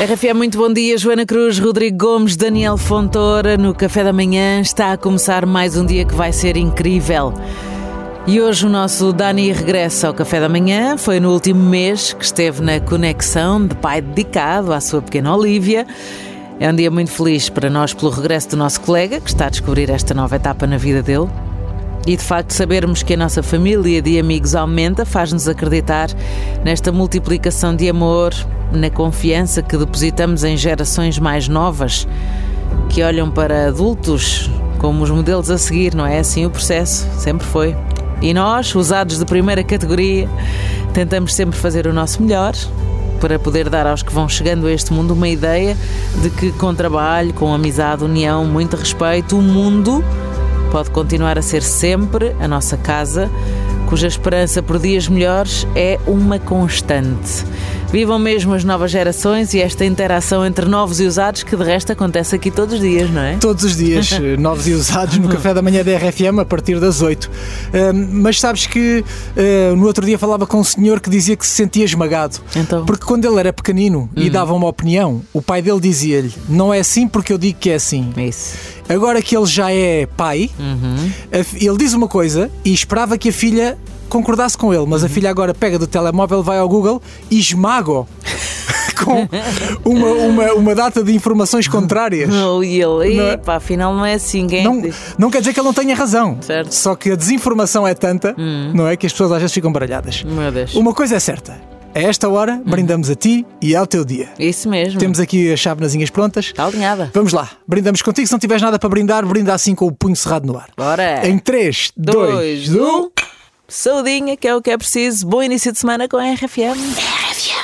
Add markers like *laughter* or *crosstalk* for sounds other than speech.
RFM, muito bom dia. Joana Cruz, Rodrigo Gomes, Daniel Fontoura no Café da Manhã. Está a começar mais um dia que vai ser incrível. E hoje o nosso Dani regressa ao Café da Manhã. Foi no último mês que esteve na conexão de pai dedicado à sua pequena Olivia. É um dia muito feliz para nós pelo regresso do nosso colega, que está a descobrir esta nova etapa na vida dele. E de facto, sabermos que a nossa família de amigos aumenta faz-nos acreditar nesta multiplicação de amor, na confiança que depositamos em gerações mais novas que olham para adultos como os modelos a seguir, não é assim o processo? Sempre foi. E nós, usados de primeira categoria, tentamos sempre fazer o nosso melhor para poder dar aos que vão chegando a este mundo uma ideia de que com trabalho, com amizade, união, muito respeito, o mundo pode continuar a ser sempre a nossa casa, cuja esperança por dias melhores é uma constante. Vivam mesmo as novas gerações e esta interação entre novos e usados que de resto acontece aqui todos os dias, não é? Todos os dias, *laughs* novos e usados no café da manhã da RFM a partir das 8. Uh, mas sabes que uh, no outro dia falava com um senhor que dizia que se sentia esmagado. Então? Porque quando ele era pequenino e dava uma opinião, o pai dele dizia-lhe: Não é assim porque eu digo que é assim. Isso. Agora que ele já é pai, ele diz uma coisa e esperava que a filha concordasse com ele, mas a filha agora pega do telemóvel, vai ao Google e esmaga *laughs* com uma, uma, uma data de informações contrárias. Oh, e ele, Não é? epá, afinal não é assim, quem é Não, não quer dizer que ele não tenha razão. Certo. Hum. Só que a desinformação é tanta, não é? Que as pessoas às vezes ficam baralhadas. Meu Deus. Uma coisa é certa: a esta hora brindamos a ti e ao teu dia. Isso mesmo. Temos aqui as chávenazinhas prontas. Está alinhada. Vamos lá, brindamos contigo. Se não tiveres nada para brindar, brinda assim com o punho cerrado no ar. Bora. Em 3, 2, 1. Saudinha, que é o que é preciso. Bom início de semana com a RFM. RFM.